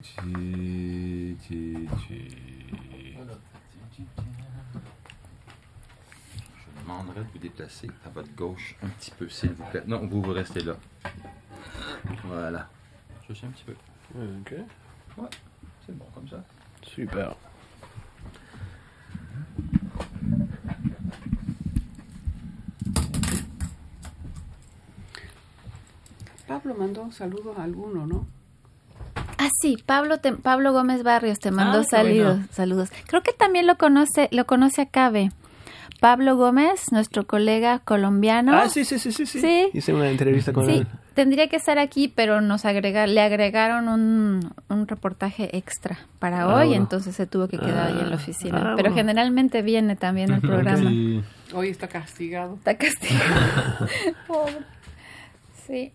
Chi, chi, chi. Je demanderai de vous déplacer à votre gauche un petit peu, s'il vous plaît. Non, vous, vous restez là. Voilà. Je sais un petit peu. Ok, Ouais, c'est bon comme ça. super. Pablo mandó saludos a alguno, ¿no? Ah, sí, Pablo, te- Pablo Gómez Barrios te mandó Ah, saludos, bueno. saludos. Creo que también lo conoce, lo conoce a Cabe. Pablo Gómez, nuestro colega colombiano. Ah, sí, sí, sí, sí, sí. Sí. Hice una entrevista con Sí, él. tendría que estar aquí, pero nos agrega, le agregaron un, un reportaje extra para Ah, hoy, bueno. entonces se tuvo que quedar ahí en la Ah, oficina. ah, pero bueno. generalmente viene también al programa. Sí. Hoy está castigado. Está castigado. Pobre. Sí.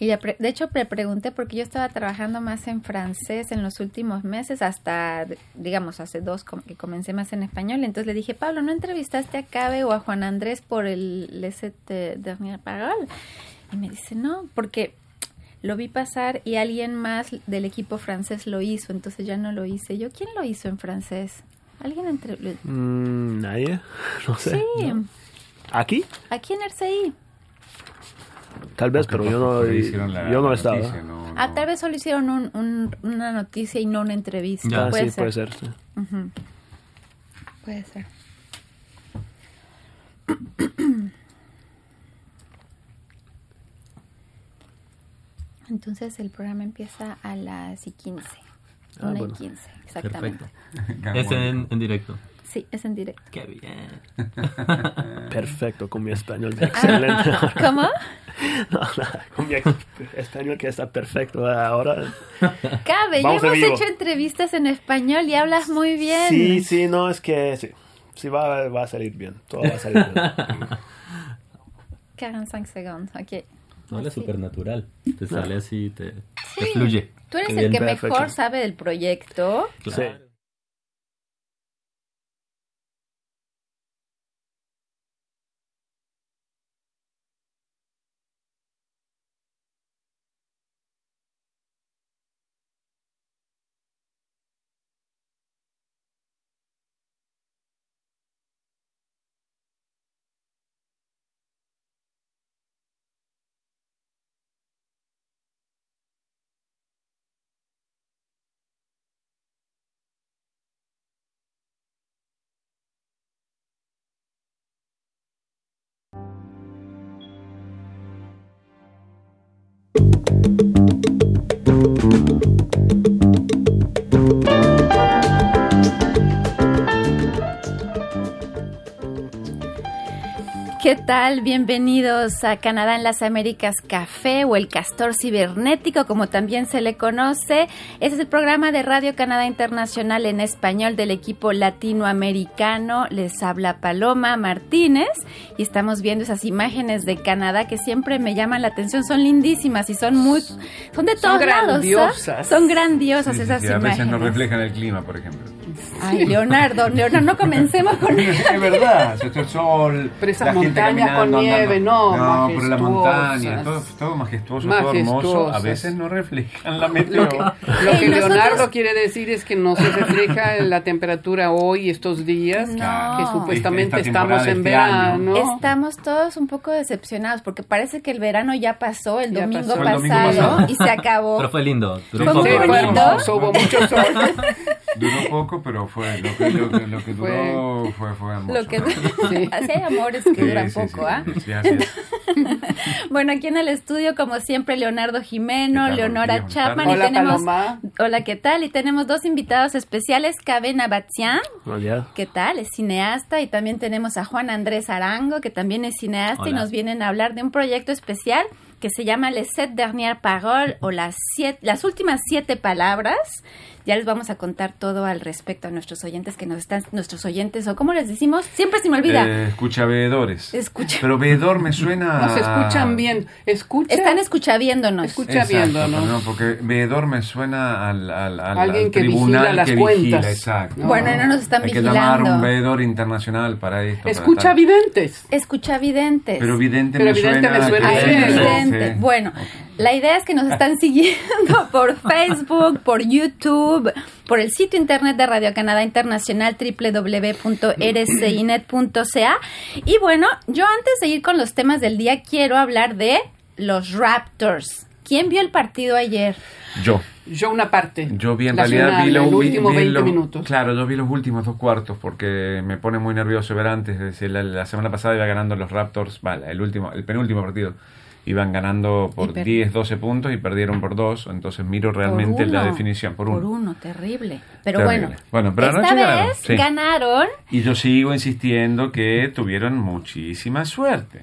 Y pre- de hecho le pregunté porque yo estaba trabajando más en francés en los últimos meses, hasta, digamos, hace dos que comencé más en español. Entonces le dije, Pablo, ¿no entrevistaste a Cabe o a Juan Andrés por el de Dernier Parole? Y me dice, no, porque lo vi pasar y alguien más del equipo francés lo hizo, entonces ya no lo hice. Yo, ¿quién lo hizo en francés? ¿Alguien entre... Mm, Nadie, no sé. Sí, ¿Aquí? aquí en RCI. Tal vez, pero yo no, Porque la- yo no estaba. noticia, no, Ah, no. tal vez solo hicieron un- un- una noticia y no una entrevista. Ya. Ah, puede, sí, ser. puede ser. sí. Ujú. Puede ser. Entonces el programa empieza a las y 15. Ah, Una bueno. y 15, exactamente. Perfecto. Es en, en directo. Sí, es en directo. Qué bien. Perfecto, con mi español excelente. ¿Cómo? no, nada, con mi español que está perfecto ahora. Cabe, ya hemos hecho entrevistas en español y hablas muy bien. Sí, sí, no, es que sí. Sí, va, va a salir bien. Todo va a salir bien. 45 segundos, ok. No, es Así. súper natural. Te sale así, te, te fluye. Tú eres el que perfecto. mejor sabe del proyecto. Claro. Sí. thank you tal? Bienvenidos a Canadá en las Américas Café o el Castor Cibernético, como también se le conoce. Este es el programa de Radio Canadá Internacional en español del equipo latinoamericano. Les habla Paloma Martínez y estamos viendo esas imágenes de Canadá que siempre me llaman la atención. Son lindísimas y son muy, son de todos lados. ¿ah? grandiosas. Son grandiosas Sí, esas sí, a veces no imágenes. reflejan el clima, por ejemplo. Ay, Leonardo, Leonardo, no comencemos con Es verdad, esto es sol. Pero esas la montañas con nieve, no, No, pero la montaña, todo, todo majestuoso, todo hermoso. A veces no reflejan la Lo meteo. que, lo que nosotros- Leonardo quiere decir es que no se refleja la temperatura hoy, estos días, No. que supuestamente Esta estamos en este año. verano. Estamos todos un poco decepcionados porque parece que el verano ya pasó el Ya domingo, pasó. El domingo pasado, pasado. y se acabó. Pero fue lindo. Duró Fue poco. muy hermoso, hubo mucho sol. Duró poco, pero fue lo que, lo que, lo que duró fue, fue hermoso. Lo que Sí. así hay amores que Sí, duran sí, poco, ¿ah? sí, así es. Bueno, aquí en el estudio, como siempre, Leonardo Jimeno. Leonora Chapman buenas y Hola, tenemos Paloma. Hola, ¿qué tal? Y tenemos dos invitados especiales, Cabena Batian, Bueno, ya. ¿qué tal? Es cineasta y también tenemos a Juan Andrés Arango, que también es cineasta y Hola. nos vienen a hablar de un proyecto especial que se llama Les Sept Dernières Paroles o las, siete, las últimas siete palabras. Ya les vamos a contar todo al respecto a nuestros oyentes que nos están, nuestros oyentes, o como les decimos, siempre se me olvida. Eh, escucha veedores. Escucha. Pero veedor me suena. No se escuchan bien. Escucha. Están escuchaviéndonos. Escucha viendo, ¿no? no, porque veedor me suena al, al, al, Alguien al que tribunal vigila las que cuentas. vigila, exacto. No. Bueno, no nos están Hay que llamar vigilando. un veedor internacional para esto. para Escucha tal. videntes. Escucha videntes. Pero vidente Pero me vidente suena. me suena vidente. Bueno, la idea es que nos están siguiendo por Facebook, por YouTube, por el sitio internet de Radio Canadá Internacional www.rcinet.ca y bueno, yo antes de ir con los temas del día quiero hablar de los Raptors. ¿Quién vio el partido ayer? Yo. Yo una parte. Yo vi en La realidad final, vi los el vi- último vi 20 los- minutos. Claro, yo vi los últimos dos cuartos porque me pone muy nervioso ver antes. Es decir, la, la semana pasada iba ganando los Raptors, vale, el último, el penúltimo partido. Iban ganando por Y per- 10, 12 puntos y perdieron por dos. Entonces miro realmente la definición por uno. Por uno, terrible. Pero Terrible. bueno, Bueno, pero esta vez ganaron, sí. ganaron Y yo sigo insistiendo que tuvieron muchísima suerte.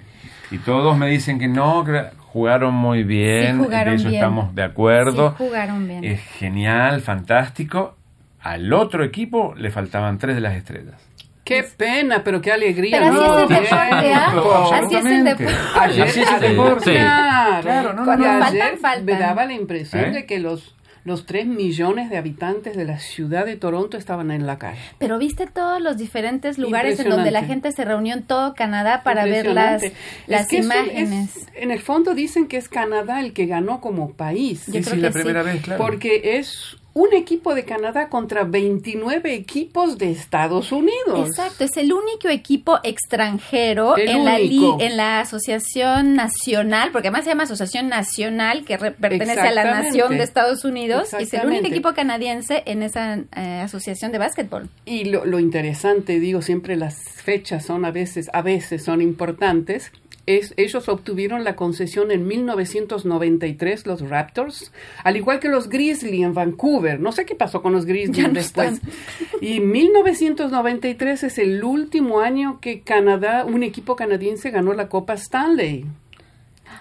Y todos me dicen que no, que jugaron muy bien, Sí, jugaron de eso bien. estamos de acuerdo. Sí, jugaron bien. Es genial, fantástico. Al otro equipo le faltaban tres de las estrellas. Qué pena, pero qué alegría. Pero así ¿no? es el deporte, ¿ah? Así es el deporte. Ayer, Así es el deporte. claro, Claro, no, no, Cuando Y faltan, ayer faltan. me daba la impresión ¿Eh? de que los los 3 millones de habitantes de la ciudad de Toronto estaban en la calle. Pero viste todos los diferentes lugares en donde la gente se reunió en todo Canadá para ver las, las Es que imágenes. es- en el fondo dicen que es Canadá el que ganó como país. Yo Sí, creo sí, la que primera sí. vez, claro. Porque es un equipo de Canadá contra 29 equipos de Estados Unidos. Exacto, es el único equipo extranjero El en la, en la Asociación Nacional, porque además se llama Asociación Nacional, que re- pertenece a la. Nación de Estados Unidos, y es el único equipo canadiense en esa eh, asociación de básquetbol. Y lo, lo interesante, digo, siempre las fechas son a veces, a veces son importantes. Es, ellos obtuvieron la concesión en 1993, los Raptors, al igual que los Grizzly en Vancouver. No sé qué pasó con los no después. están. Y 1993 es el último año que Canadá, un equipo canadiense ganó la Copa Stanley.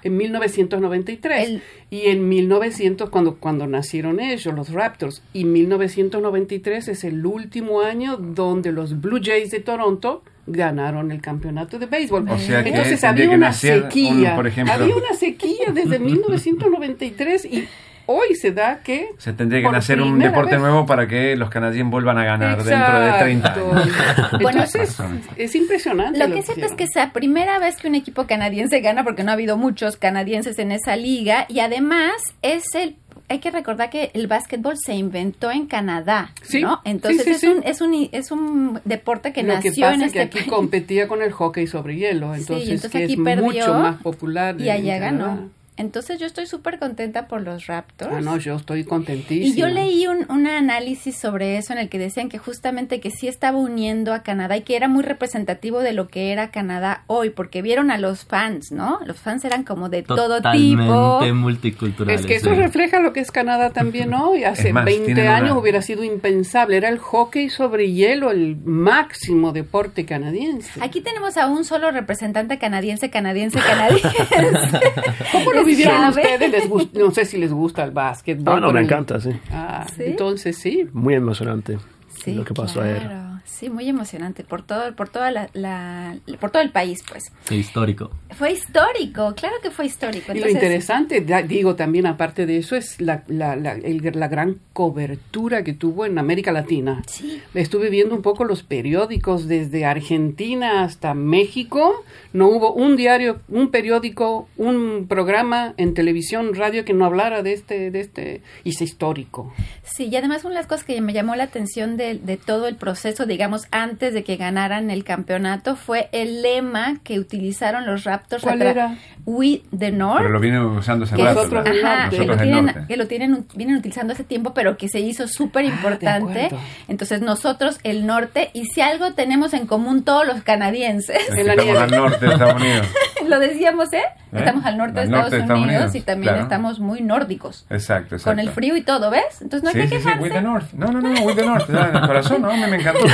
En 1993 El- y en 1900 cuando cuando nacieron ellos los Raptors y 1993 es el último año donde los Blue Jays de Toronto ganaron el campeonato de béisbol. O sea que Entonces tendría había que una sequía, un, por ejemplo- había una sequía desde 1993 y hoy se da que Se tendría que nacer un deporte vez- nuevo para que los canadienses vuelvan a ganar dentro de 30 Exacto. años. Entonces, es impresionante. Lo que es cierto es que es la primera vez que un equipo canadiense gana, porque no ha habido muchos canadienses en esa liga, y además es el hay que recordar que el básquetbol se inventó en Canadá, Sí, ¿no? Entonces sí, sí, es, sí. Un, es un es un deporte que Lo que nació pasa en es que este aquí país. competía con el hockey sobre hielo, Sí, entonces, entonces que aquí es perdió mucho más popular. y allá Canadá. ganó. Entonces yo estoy súper contenta por los Raptors. Ah, no, yo estoy contentísima. Y yo leí un, un análisis sobre eso en el que decían que justamente que sí estaba uniendo a Canadá y que era muy representativo de lo que era Canadá hoy, porque vieron a los fans, ¿no? Los fans eran como de todo tipo. Totalmente multiculturales. Es que eso sí. refleja lo que es Canadá también hoy. Hace más, 20 tienen años una- hubiera sido impensable. Era el hockey sobre hielo el máximo deporte canadiense. Aquí tenemos a un solo representante canadiense, canadiense, canadiense. ¿Cómo lo vivieron ¿Sabe? ustedes? Les gust- no sé si les gusta el básquetbol. Ah, no, me el- encanta, sí. Ah, ¿Sí? entonces sí. Muy emocionante Sí, lo que pasó claro. ayer. Sí, muy emocionante por todo, por toda la, la- por todo el país, pues. Sí, histórico. Fue histórico, claro que fue histórico. Y lo interesante, da- digo también aparte de eso, es la, la, la, el- la gran cobertura que tuvo en América Latina. Sí. Estuve viendo un poco los periódicos desde Argentina hasta México. No hubo un diario, un periódico, un programa en televisión, radio que no hablara de este, de este, y es histórico. Sí, y además una de las cosas que me llamó la atención de, de todo el proceso, digamos, antes de que ganaran el campeonato, fue el lema que utilizaron los Raptors. ¿Cuál era? We the North. Pero lo viene usando hace que, rato. nosotros ¿verdad? el ajá, que lo el tienen, norte. que lo tienen, vienen utilizando hace tiempo, pero que se hizo súper importante. acuerdo. Entonces nosotros el norte, y si algo tenemos en común todos los canadienses, al norte de Estados Unidos. lo decíamos, ¿eh? ¿Eh? Estamos al norte, Al de, norte Estados de Estados Unidos, Unidos, y también claro. estamos muy nórdicos. Exacto, exacto. Con el frío y todo, ¿ves? Entonces no hay sí, que sí, sí, quejarse. with the North. No, no, no, with the North. Ya, en el corazón, no, me, me encantó.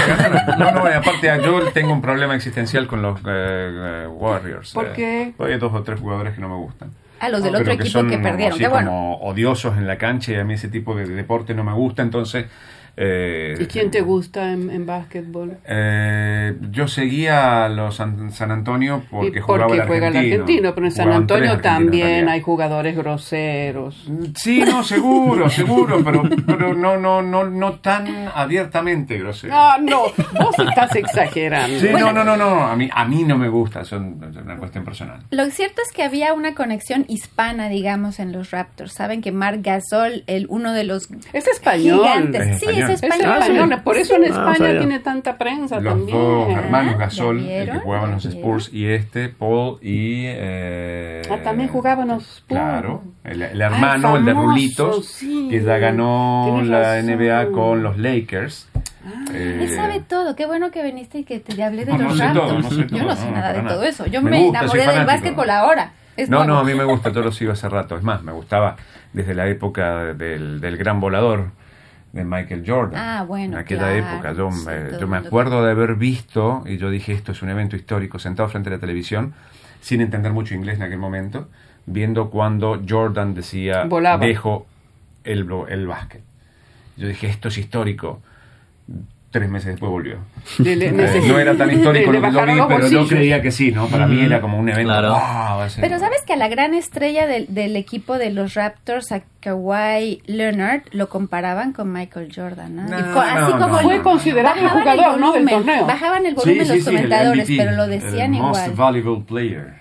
No, no, y aparte yo tengo un problema existencial con los eh, eh, Warriors. ¿Por eh. qué? Hay dos o tres jugadores que no me gustan. A los del Pero otro que equipo son que perdieron. así Qué bueno. como odiosos en la cancha y a mí ese tipo de deporte no me gusta, entonces Eh, ¿Y quién te gusta en, en básquetbol? Eh, yo seguía a los San, San Antonio porque, Y jugaba el juega el argentino. argentino, pero en San Jugaban Antonio también realidad. hay jugadores groseros. Sí, no, seguro, seguro, pero, pero no, no, no, no tan abiertamente grosero. Ah, no, vos estás exagerando. Sí, Bueno. no, no, no, no, a mí, a mí no me gusta, es una cuestión personal. Lo cierto es que había una conexión hispana, digamos, en los Raptors. Saben que Marc Gasol, el uno de los Es español. gigantes, Es sí, español. es Es español. español, por eso en Ah, España tiene tanta prensa Los también. dos hermanos ¿Ya Gasol, el que jugaban en los ¿Ya Spurs, y este, Paul, y... eh, Ah, también jugaban los Spurs. Claro, el, el hermano, Ah, el de famoso, Rulitos, sí. que ya ganó la. NBA con los Lakers. Eh, Él sabe todo. Qué bueno que viniste y que te hablé de No, no los sé Raptors. todo, no sé Yo no sé no, nada de nada. todo eso. Yo Me me, gusta, enamoré del básquetbol ahora. Es No, no, a mí me gusta, yo lo sigo hace rato. Es más, me gustaba desde la época del, del gran volador de Michael Jordan. Ah, bueno, En aquella claro, época. Yo, sí, me- yo me acuerdo de haber visto, y yo dije, esto es un evento histórico, sentado frente a la televisión, sin entender mucho inglés en aquel momento, viendo cuando Jordan decía, Volaba. dejo el, el básquet. Yo dije, esto es histórico. Tres meses después volvió. Le- le- Eh, no era tan histórico le lo que lo bajaron vi, pero yo creía que sí, ¿no? Para mí era como un evento. Claro. "Wow, va a ser-". Pero sabes que a la gran estrella del, del equipo de los Raptors, a Kawhi Leonard, lo comparaban con Michael Jordan. ¿no? No, Y co- así no, como no, Fue no. considerado el jugador, ¿no? del torneo. Bajaban el Sí, volumen sí, los sí, el comentadores, MVP, pero lo decían el Most igual. valuable player.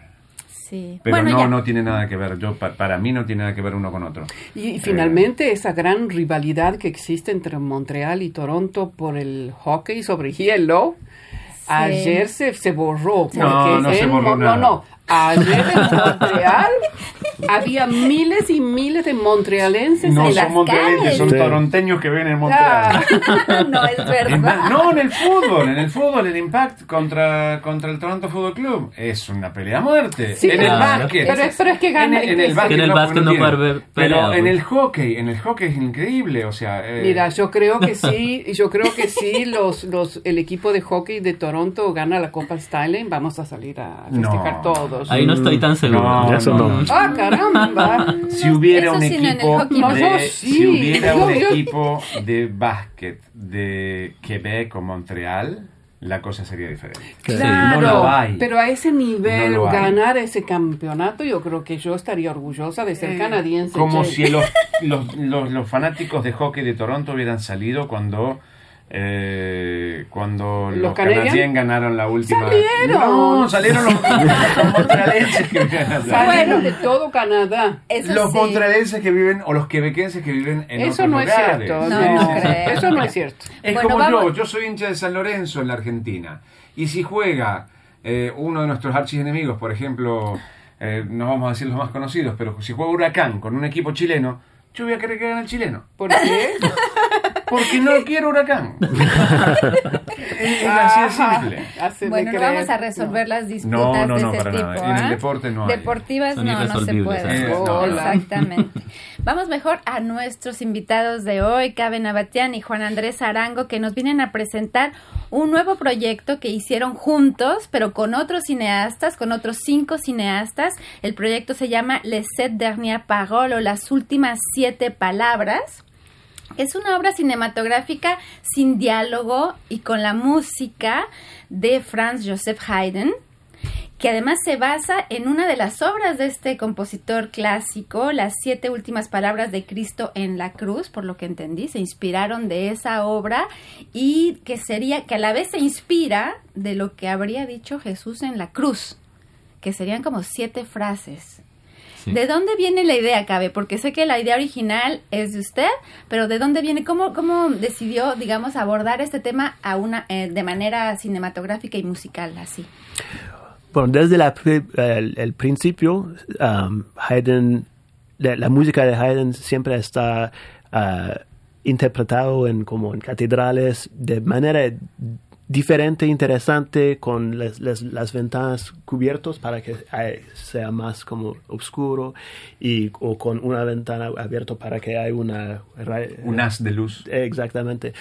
Sí. Pero bueno, no, ya. no tiene nada que ver. Yo, pa- para mí no tiene nada que ver uno con otro. Y, y finalmente esa gran rivalidad que existe entre Montreal y Toronto por el hockey sobre hielo, ayer se, se borró. Porque No, no se en borró Mo- nada. No, no. Ayer en Montreal había miles y miles de montrealenses No en son las montrealenses, calles. son Sí. toronteños que ven en Montreal. Ah, no es verdad. más, no, en el fútbol, en el fútbol, el Impact contra, contra el Toronto Football Club es una pelea a muerte. Sí, en el claro. básquet. Pero es- pero es que gana- En el, en el básquet, En el no, básquet no puede haber Pero pelea, en el hockey, en el hockey es increíble, o sea... eh, Mira, yo creo que sí, yo creo que sí, los, los, el equipo de hockey de Toronto gana la Copa Stanley, vamos a salir a festejar No. Ahí no estoy tan seguro. No, no. no. Ah, caramba. Si hubiera Eso un equipo de, No, yo sí. si hubiera un equipo de básquet de Quebec o Montreal, la cosa sería diferente. Claro, no lo hay. pero a ese nivel No ganar ese campeonato, yo creo que yo estaría orgullosa de ser canadiense. Eh, Como che. si los, los, los, los fanáticos de hockey de Toronto hubieran salido cuando eh, cuando ¿Los los, Canadiens? canadienses ganaron la última. ¡Salieron! No, salieron los, los que viven. Salieron de todo Canadá. Eso los sí. que viven o los quebequenses que viven en Eso otros no es cierto. No, No, no creo. Eso no es cierto. Es Bueno, como vamos- yo, yo soy hincha de San Lorenzo en la Argentina. Y si juega eh, uno de nuestros archienemigos, por ejemplo, eh, no vamos a decir los más conocidos, pero si juega Huracán con un equipo chileno, yo voy a querer que gane el chileno. ¿Por qué? Porque no quiero Huracán. es, así de simple. Bueno, no creer. vamos a resolver las disputas No, no, de no, ese para tipo. nada. En el ¿ah? deporte no hay. Deportivas Son no, no se puede. ¿eh? No. Exactamente. Vamos mejor a nuestros invitados de hoy, Caben Abatián y Juan Andrés Arango, que nos vienen a presentar un nuevo proyecto que hicieron juntos, pero con otros cineastas, con otros cinco cineastas. El proyecto se llama Les Sept Dernières Paroles o Las Últimas Siete Palabras. Es una obra cinematográfica sin diálogo y con la música de Franz Joseph Haydn, que además se basa en una de las obras de este compositor clásico, Las siete últimas palabras de Cristo en la cruz, por lo que entendí, se inspiraron de esa obra y que sería, que a la vez se inspira de lo que habría dicho Jesús en la cruz, que serían como siete frases. ¿De dónde viene la idea, Cabe? Porque sé que la idea original es de usted, pero ¿de dónde viene? ¿Cómo, cómo decidió, digamos, abordar este tema a una, eh, de manera cinematográfica y musical, así? Bueno, desde la el principio, um, Haydn, la, la música de Haydn siempre está uh, interpretado en como en catedrales de manera diferente, interesante, con las, las, las ventanas cubiertas para que eh, sea más como oscuro y o con una ventana abierta para que haya una Un haz de luz. Exactamente.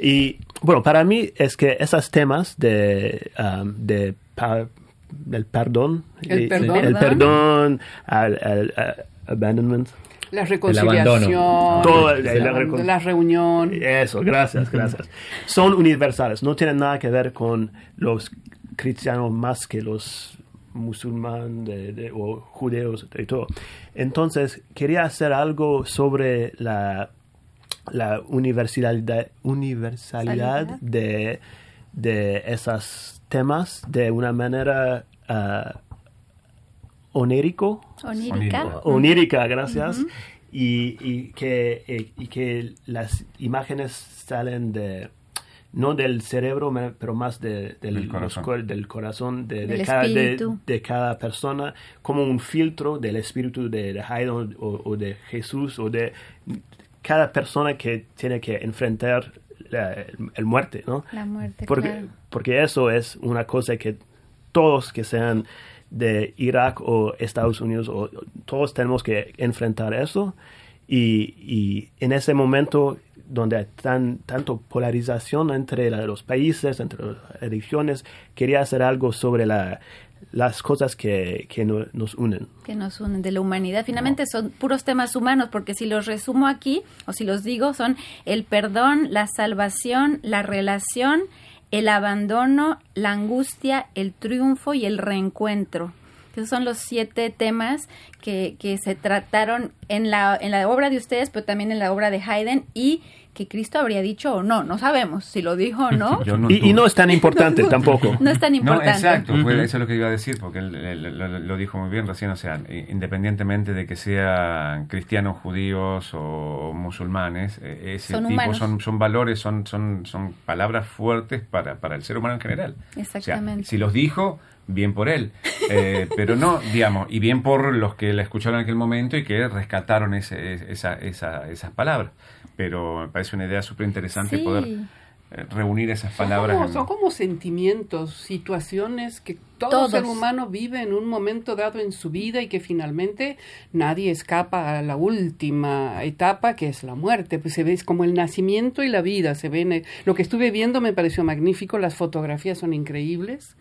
Y bueno, para mí es que esos temas de, um, de pa- del perdón, El perdón. el perdón, al, al- a- abandonment, La El reconciliación, abandono. Todo, la, la recon- la reunión. Eso, gracias, gracias. Son universales, no tienen nada que ver con los cristianos más que los musulmanes de- de- o judeos y todo. Entonces, quería hacer algo sobre la, la universalidad, universalidad Salidad. de, de esos temas de una manera ah, onérico Onírica. Onírico. onírica, gracias. y, y que, eh, y que las imágenes salen de, no del cerebro, pero más de- del, Del corazón. los del corazón de, cada, de, espíritu. de cada persona, como un filtro del espíritu de, de Haydn o, o de Jesús o de cada persona que tiene que enfrentar la el, el muerte, ¿no? La muerte, porque, claro. porque eso es una cosa que todos que sean de Irak o Estados Unidos, o, todos tenemos que enfrentar eso. Y, y en ese momento donde hay tan, tanto polarización entre los países, entre las religiones, quería hacer algo sobre la, las cosas que, que no- nos unen. que nos unen de la humanidad. Finalmente son puros temas humanos, porque si los resumo aquí, o si los digo, son el perdón, la salvación, la relación, el abandono, la angustia, el triunfo y el reencuentro. Esos son los siete temas que, que se trataron en la, en la obra de ustedes, pero también en la obra de Haydn y que Cristo habría dicho o no. No sabemos si lo dijo o no. Yo no y, no es tan importante tampoco. No es tan No, importante. exacto, fue- Ujú. eso es lo que iba a decir, porque él, él- lo, lo dijo muy bien recién, o sea, independientemente de que sean cristianos, judíos o musulmanes, eh, ese Son tipo humanos. son, son valores, son, son, son palabras fuertes para, para el ser humano en general. Exactamente. O sea, si los dijo, bien por él, eh, pero no, digamos, y bien por los que la escucharon en aquel momento y que rescataron ese, esa, esa- esas palabras. Pero me parece una idea súper interesante Sí. poder eh, reunir esas Son palabras. como, en- son como sentimientos, situaciones que todo Todos. ser humano vive en un momento dado en su vida y que finalmente nadie escapa a la última etapa que es la muerte. Pues se ve es como el nacimiento y la vida. Se ven, eh, lo que estuve viendo me pareció magnífico, las fotografías son increíbles.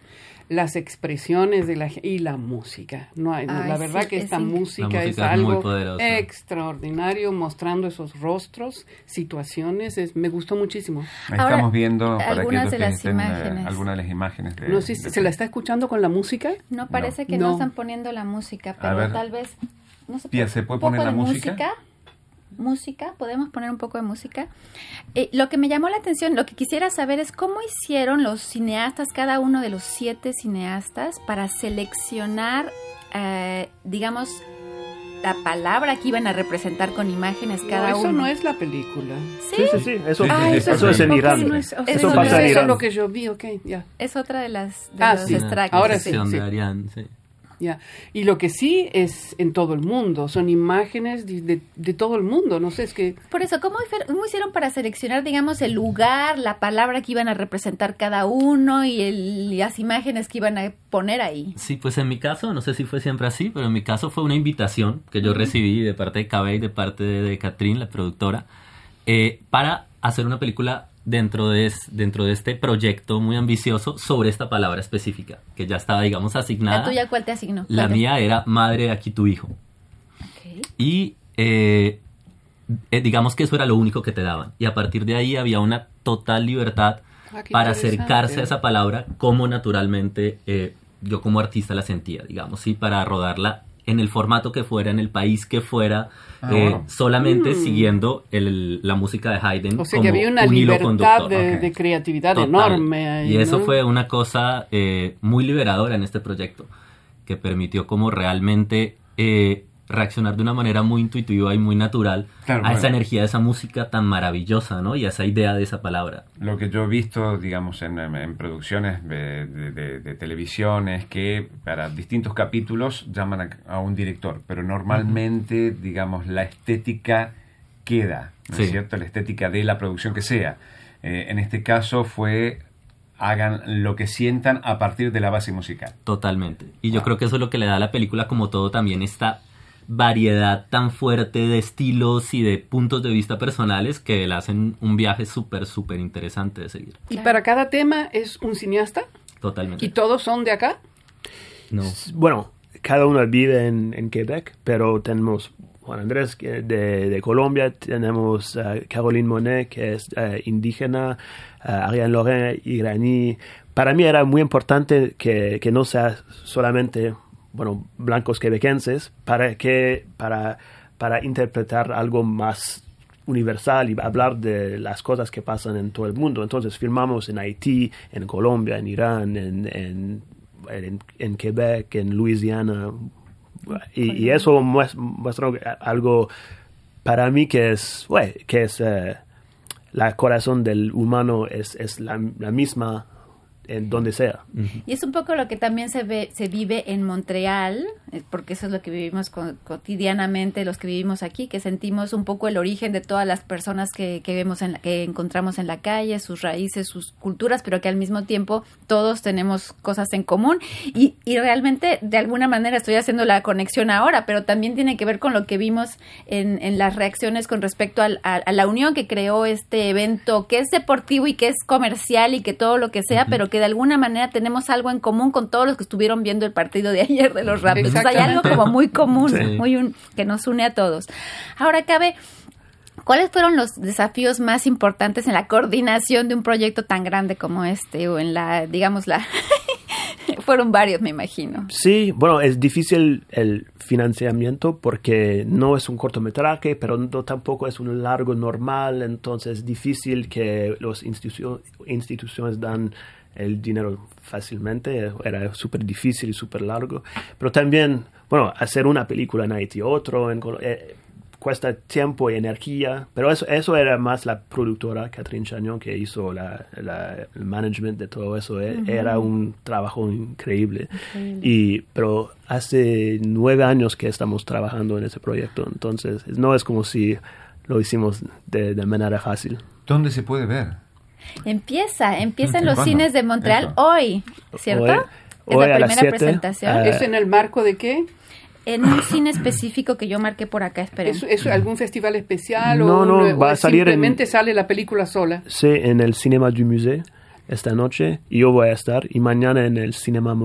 Las expresiones de la y la música. No Ay, la verdad sí, que es esta música, es música es muy algo extraordinario, mostrando esos rostros, situaciones. Es, me gustó muchísimo. Ahí Ahora, estamos viendo para algunas de las estén, eh, imágenes. algunas de las imágenes. De, No sé si de- se la está escuchando con la música. No parece que no. No. están poniendo la música, pero ver. tal vez. No sé, ¿se puede poner la música? Música, podemos poner un poco de música. Eh, lo que me llamó la atención, lo que quisiera saber es cómo hicieron los cineastas, cada uno de los siete cineastas, para seleccionar, eh, digamos, la palabra que iban a representar con imágenes cada no, eso uno. no es la película. ¿Sí? Sí, sí, sí. Eso, Ah, eso, eso es en Irán. no es- Eso pasa es en eso Irán. lo que yo vi, ok, ya. Es otra de las de Ah, los sí. extractos. Ahora sí. Sección de Arián, sí. Ya. Y lo que sí es en todo el mundo, son imágenes de, de- de todo el mundo, no sé, es que Por eso, ¿cómo, cómo hicieron para seleccionar, digamos, el lugar, la palabra que iban a representar cada uno y el- las imágenes que iban a poner ahí? Sí, pues en mi caso, no sé si fue siempre así, pero en mi caso fue una invitación que yo recibí de parte de Cabe y de parte de, de Catherine, la productora, eh, para hacer una película dentro de, es- dentro de este proyecto muy ambicioso sobre esta palabra específica, que ya estaba, digamos, asignada. ¿La tuya cuál te asignó? La ¿Cuál te- mía era Madre, aquí tu hijo. Y eh, eh, digamos que eso era lo único que te daban. Y a partir de ahí había una total libertad Ah, para acercarse a esa palabra como naturalmente eh, yo como artista la sentía, digamos, sí, para rodarla en el formato que fuera, en el país que fuera, Ah, eh, bueno. solamente Mm. siguiendo el- la música de Haydn. o sea como que había una un hilo libertad conductor. de, creatividad Total. enorme ahí, Y eso ¿no? fue una cosa eh, muy liberadora en este proyecto, que permitió como realmente eh, reaccionar de una manera muy intuitiva y muy natural Claro, a esa bueno. energía de esa música tan maravillosa, ¿no? Y a esa idea de esa palabra. Lo que yo he visto, digamos, en, en- producciones de, de- de- de televisión es que para distintos capítulos llaman a, a un director, pero normalmente, digamos, la estética queda, ¿no es Sí. cierto? La estética de la producción que sea. Eh, en este caso fue hagan lo que sientan a partir de la base musical. Totalmente. Y yo creo que eso es lo que le da a la película como todo también esta variedad tan fuerte de estilos y de puntos de vista personales que le hacen un viaje súper, súper interesante de seguir. Y para cada tema es un cineasta Totalmente. y todos son de acá. No. Bueno, cada uno vive en, en Quebec, pero tenemos Juan Andrés de, de Colombia, tenemos eh, Caroline Monet, que es eh, indígena, eh, Ariane Lorrain, iraní. Para mí era muy importante que, que no sea solamente bueno, blancos quebequenses para, que, para, para interpretar algo más universal y hablar de las cosas que pasan en todo el mundo. Entonces filmamos en Haití, en Colombia, en Irán, en, en, en, en Quebec, en Luisiana. Y, y eso mues- muestra algo para mí que es, bueno, que es eh, la corazón del humano es, es la, la misma en donde sea. Y es un poco lo que también se ve, se vive en Montreal, eh, porque eso es lo que vivimos co- cotidianamente los que vivimos aquí, que sentimos un poco el origen de todas las personas que, que vemos en la, que encontramos en la calle, sus raíces, sus culturas, pero que al mismo tiempo todos tenemos cosas en común. Y, y realmente de alguna manera estoy haciendo la conexión ahora, pero también tiene que ver con lo que vimos en, en las reacciones con respecto al- a, a la unión que creó este evento, que es deportivo y que es comercial y que todo lo que sea, pero que de alguna manera tenemos algo en común con todos los que estuvieron viendo el partido de ayer de los Raptors. O sea, hay algo como muy común, Sí. muy un- que nos une a todos. Ahora cabe ¿Cuáles fueron los desafíos más importantes en la coordinación de un proyecto tan grande como este o en la, digamos, la... fueron varios, me imagino. Sí, bueno, es difícil el financiamiento porque no es un cortometraje, pero no, tampoco es un largo normal, entonces es difícil que las instituciones dan el dinero fácilmente, era súper difícil y súper largo, pero también, bueno, hacer una película en Haití, otro en Colo- eh, cuesta tiempo y energía, pero eso, eso era más la productora, Catherine Chagnon, que hizo la, la- el management de todo eso. eh, Era un trabajo increíble. Y, pero hace nueve años que estamos trabajando en ese proyecto, entonces no es como si lo hicimos de, de manera fácil. ¿Dónde se puede ver? Empieza, empieza en los ¿Cuándo? cines de Montreal Eso. hoy, ¿cierto? Hoy- es hoy la a las primera siete, presentación. ah, ¿Es en el marco de qué? En un cine específico que yo marqué por acá, esperen. ¿Es, es algún festival especial No, o, no, un- va o a salir en- simplemente sale la película sola? Sí, en el Cinema du Musée esta noche y yo voy a estar. Y mañana en el Cinema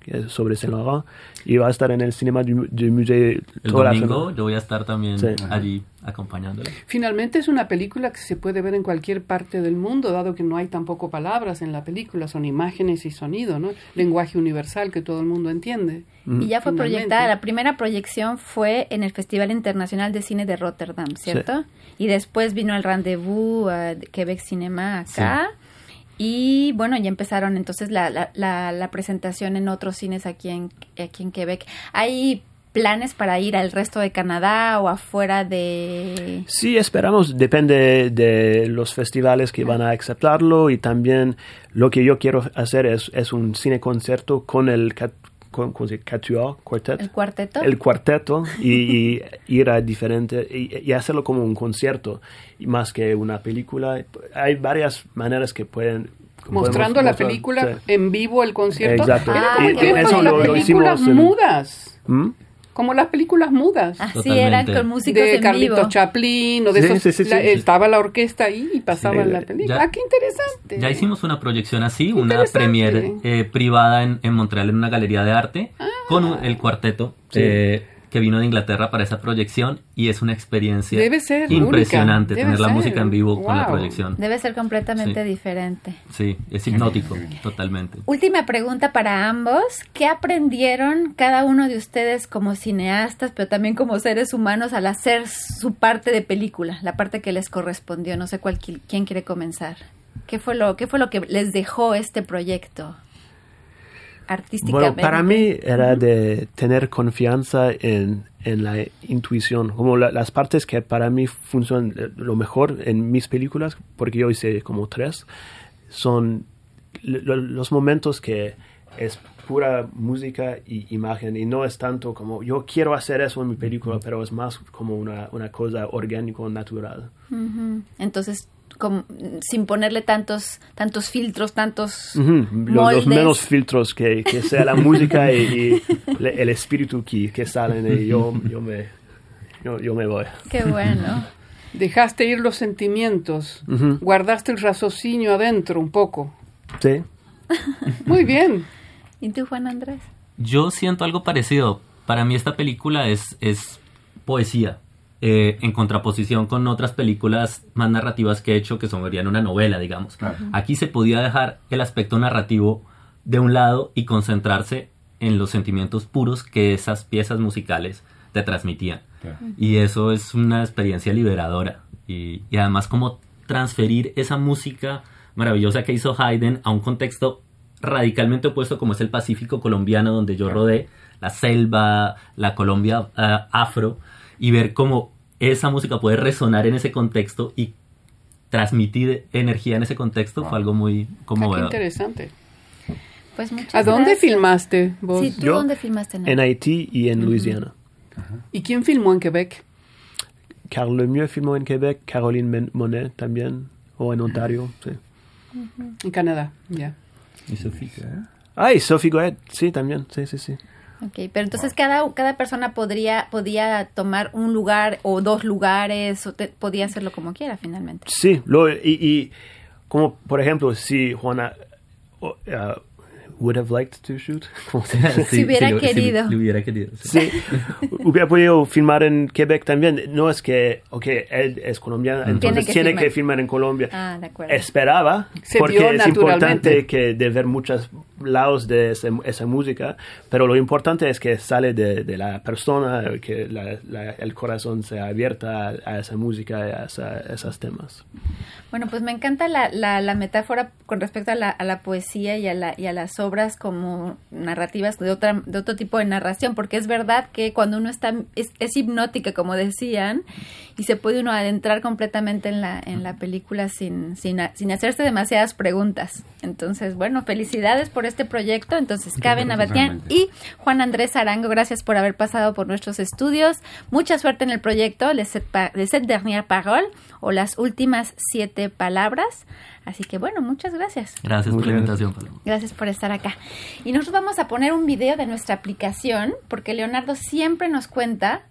que es sobre Saint Laurent. Y va a estar en el Cinema du, du Musée El toda la domingo semana. yo voy a estar también Sí. allí acompañándole. Finalmente es una película que se puede ver en cualquier parte del mundo, dado que no hay tampoco palabras en la película, son imágenes y sonido, ¿no? Lenguaje universal que todo el mundo entiende. Y ya fue Finalmente. proyectada, la primera proyección fue en el Festival Internacional de Cine de Rotterdam, ¿cierto? Y después vino el Rendezvous de Quebec Cinema acá. Y bueno, ya empezaron entonces la, la, la, presentación en otros cines aquí en, aquí en Quebec. ¿Hay planes para ir al resto de Canadá o afuera de...? Sí, esperamos, depende de los festivales que van a aceptarlo y también lo que yo quiero hacer es, es un cine concierto con el con el quatuor, quartet, ¿El cuarteto? el cuarteto y, y ir a diferente y, y hacerlo como un concierto más que una película. Hay varias maneras que pueden Mostrando podemos la mostrar, película sí. en vivo, el concierto. Exacto. Ah, y eso de lo- hicimos en- mudas. ¿Mm? Como las películas mudas. Así Totalmente. eran con músicos de en Carlitos vivo. Chaplin o de Sí, esos, sí, sí, la- sí. estaba la orquesta ahí y pasaban Sí, la ya- película. ah, qué interesante. Ya hicimos una proyección así, una premiere eh, privada en, en Montreal en una galería de arte con un- el cuarteto Sí. eh, que vino de Inglaterra para esa proyección y es una experiencia Debe ser impresionante tener la música en vivo con la proyección. Debe ser completamente Sí. diferente. Sí, es hipnótico, totalmente. Última pregunta para ambos. ¿Qué aprendieron cada uno de ustedes como cineastas, pero también como seres humanos al hacer su parte de película, la parte que les correspondió? No sé cuál, qui- quién quiere comenzar. ¿Qué fue lo, qué fue lo que les dejó este proyecto artísticamente? Bueno, para mí era de tener confianza en, en la intuición, como la- las partes que para mí funcionan lo mejor en mis películas, porque yo hice como tres, son lo- los momentos que es pura música y imagen y no es tanto como yo quiero hacer eso en mi película, pero es más como una, una cosa orgánico, natural. Entonces, como, sin ponerle tantos, tantos filtros, tantos Ujú, Los, los moldes. menos filtros que, que sea la música y, y le- el espíritu que, que salen y yo, yo, me, yo, yo me voy. Qué bueno. Dejaste ir los sentimientos, Ujú. guardaste el raciocinio adentro un poco. Sí. Muy bien. ¿Y tú, Juan Andrés? Yo siento algo parecido. Para mí esta película es, es poesía, eh, en contraposición con otras películas más narrativas que he hecho que son una novela, digamos. Aquí se podía dejar el aspecto narrativo de un lado y concentrarse en los sentimientos puros que esas piezas musicales te transmitían. Claro. Y eso es una experiencia liberadora. Y, y además como transferir esa música maravillosa que hizo Haydn a un contexto radicalmente opuesto como es el Pacífico colombiano donde yo rodé, la selva, la Colombia eh, afro, y ver cómo esa música puede resonar en ese contexto y transmitir energía en ese contexto fue algo muy Ah, qué conmovedor. interesante. Pues muchas ¿A dónde gracias. filmaste vos? Sí, ¿tú Yo, dónde filmaste? En Haití y en Louisiana. ¿Y quién filmó en Quebec? Carl Lemieux filmó en Quebec, Caroline Monet también, o en Ontario, sí. En Canadá, ya. Y Sofía. Ah, y Sophie Goet, sí, también, sí, sí, sí. Ok, pero entonces cada, cada persona podría, podía tomar un lugar o dos lugares, o te- podía hacerlo como quiera finalmente. Sí, lo, y, y como por ejemplo, si Juana uh, would have liked to shoot. Si hubiera querido. lo hubiera querido. sí. Sí, hubiera podido filmar en Quebec también. No es que, ok, él es colombiano, entonces que tiene filmar. que filmar en Colombia. Ah, de acuerdo. Esperaba, Se porque es importante que de ver muchos lados de ese- esa música, pero lo importante es que sale de, de la persona, que la- la- el corazón se abierta a, a esa música, a esa- esos temas. Bueno, pues me encanta la, la, metáfora con respecto a la, a poesía y a, y a las obras como narrativas de, otra, de otro tipo de narración, porque es verdad que cuando uno está, es, es hipnótica, como decían, y se puede uno adentrar completamente en la, en la película sin, sin, sin hacerse demasiadas preguntas. Entonces, bueno, felicidades por este proyecto. Entonces, Cabe Nabatian Totalmente. y Juan Andrés Arango, gracias por haber pasado por nuestros estudios. Mucha suerte en el proyecto Les Sept Les Sept Dernières Paroles o las últimas siete palabras. Así que bueno, muchas gracias. Gracias por la invitación, Paloma. Gracias por estar acá. Y nosotros vamos a poner un video de nuestra aplicación porque Leonardo siempre nos cuenta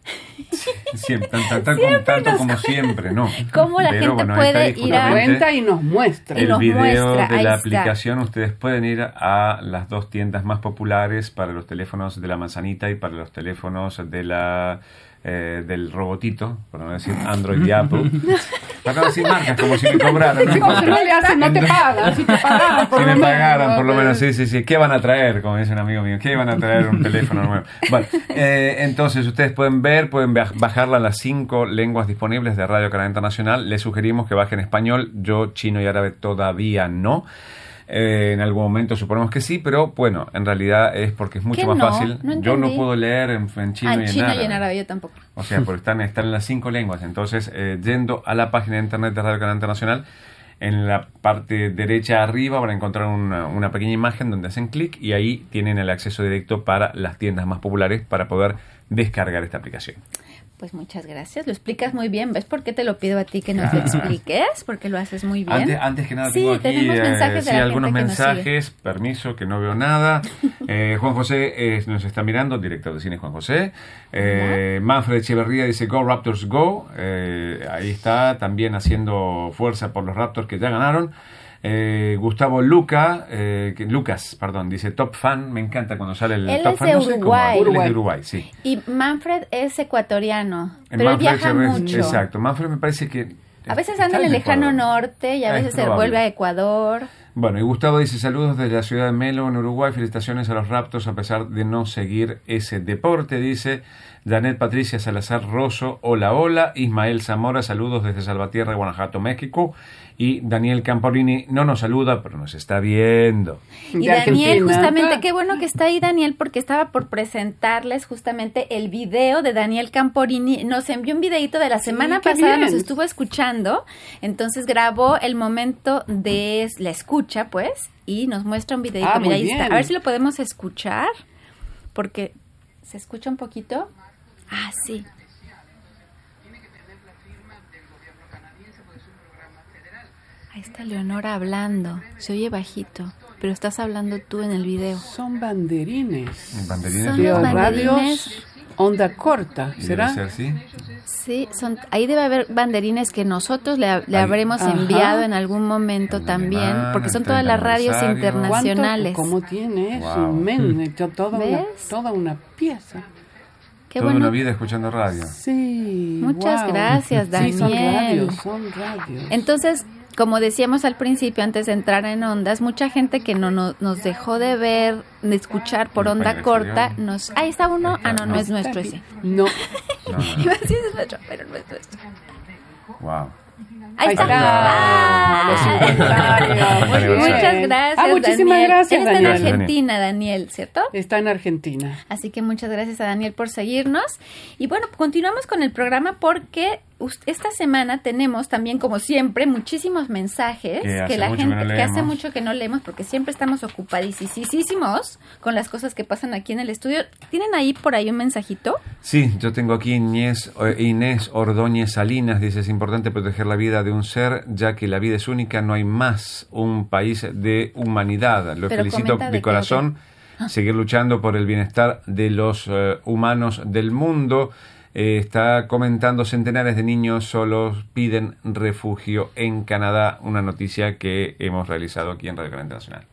Siempre, tan, tan, tan como, tanto como siempre, ¿no. Cómo la Pero, gente bueno, puede ir a- Cuenta y nos muestra. Y El nos video muestra, de ahí la está. aplicación, ustedes pueden ir a las dos tiendas más populares para los teléfonos de la manzanita y para los teléfonos de la eh, del robotito, por no decir Android y Apple. Para no decir marcas, como si me cobraran. ¿no? No le hacen, no te pagan. Si te pagaran, por Si lo me menos, pagaran, por lo ¿no? menos, sí, sí, sí. ¿Qué van a traer? Como dice un amigo mío, ¿qué van a traer un teléfono nuevo? Bueno, eh, entonces ustedes pueden ver, pueden baj- bajarla en las cinco lenguas disponibles de Radio Canal Internacional. Les sugerimos que bajen español, yo chino y árabe todavía no. Eh, en algún momento suponemos que sí, pero bueno, en realidad es porque es mucho ¿Qué más no? fácil. No yo no puedo leer en, en chino, Ah, y, en en chino árabe. y en árabe, yo tampoco. O sea, porque están, están en las cinco lenguas. Entonces, eh, yendo a la página de internet de Radio Canal Internacional, en la parte derecha arriba van a encontrar una, una pequeña imagen donde hacen clic y ahí tienen el acceso directo para las tiendas más populares para poder descargar esta aplicación. Pues muchas gracias, lo explicas muy bien. ¿Ves por qué te lo pido a ti que nos lo expliques? Porque lo haces muy bien. Antes, antes que nada, Sí, tengo aquí tenemos eh, mensajes de sí, algunos mensajes. Permiso, que no veo nada. Eh, Juan José eh, nos está mirando, director de cine Juan José. Eh, Manfred Echeverría dice Go Raptors Go. Eh, ahí está también haciendo fuerza por los Raptors que ya ganaron. Eh, Gustavo Luca, eh, Lucas, perdón, dice Top Fan. Me encanta cuando sale el Él Top es Fan. de No sé cómo- Uruguay. él es Uruguay. de Uruguay, sí. Y Manfred es ecuatoriano, En pero él Manfred viaja mucho. Exacto. Manfred me parece que. A veces anda en el lejano Ecuador. norte y a Ah, es veces se vuelve a Ecuador. Bueno, y Gustavo dice saludos desde la ciudad de Melo, en Uruguay. Felicitaciones a los Raptors a pesar de no seguir ese deporte, dice Janet Patricia Salazar Rosso. Hola, hola. Ismael Zamora, saludos desde Salvatierra, Guanajuato, México. Y Daniel Camporini no nos saluda, pero nos está viendo. Y Daniel, justamente, qué bueno que está ahí Daniel, porque estaba por presentarles justamente el video de Daniel Camporini. Nos envió un videito de la semana pasada, bien. nos estuvo escuchando, entonces grabó el momento de la escucha, pues, y nos muestra un videito. Ah, Mira, muy ahí está. A ver si lo podemos escuchar, porque se escucha un poquito. Ah, sí. Ahí está Leonora hablando. Se oye bajito, pero estás hablando tú en el video. Son banderines. Banderines Son de radios onda corta, ¿será? ser, sí. Sí, son, ahí debe haber banderines que nosotros le, le Ahí. habremos Ajá. enviado en algún momento En también, alemán, porque son todas las 30 radios aniversario. ¿Cuánto- internacionales. ¿Cómo tiene eso? Wow. inmenso, toda, una, toda una pieza. Qué Toda bueno. una vida escuchando radio. Sí. Muchas wow. gracias, Sí, son Daniel. radios, son radios. Entonces, como decíamos al principio, antes de entrar en ondas, mucha gente que no, no- nos dejó de ver, de escuchar por onda corta, exterior. nos... Ahí está uno. Ah, no, no es Está nuestro ese. No. No, no. Iba a decir es nuestro, pero no es nuestro. Wow. Ahí, está. Ah. Muy bien. Muchas gracias. Ah, muchísimas Daniel. gracias, Él está en. Argentina, Daniel, ¿cierto? Está en Argentina. Así que muchas gracias a Daniel por seguirnos. Y bueno, continuamos con el programa porque esta semana tenemos también, como siempre, muchísimos mensajes Que la que gente no que hace mucho que no leemos porque siempre estamos ocupadísimos con las cosas que pasan aquí en el estudio. ¿Tienen ahí por ahí un mensajito? Sí, yo tengo aquí Inés, Inés Ordóñez Salinas, dice, es importante proteger la vida de un ser, ya que la vida es única, no hay más un país de humanidad. Lo Pero felicito de corazón, seguir luchando por el bienestar de los eh, humanos del mundo. Eh, está comentando centenares de niños solos piden refugio en Canadá, una noticia que hemos realizado aquí en Radio Canal Internacional.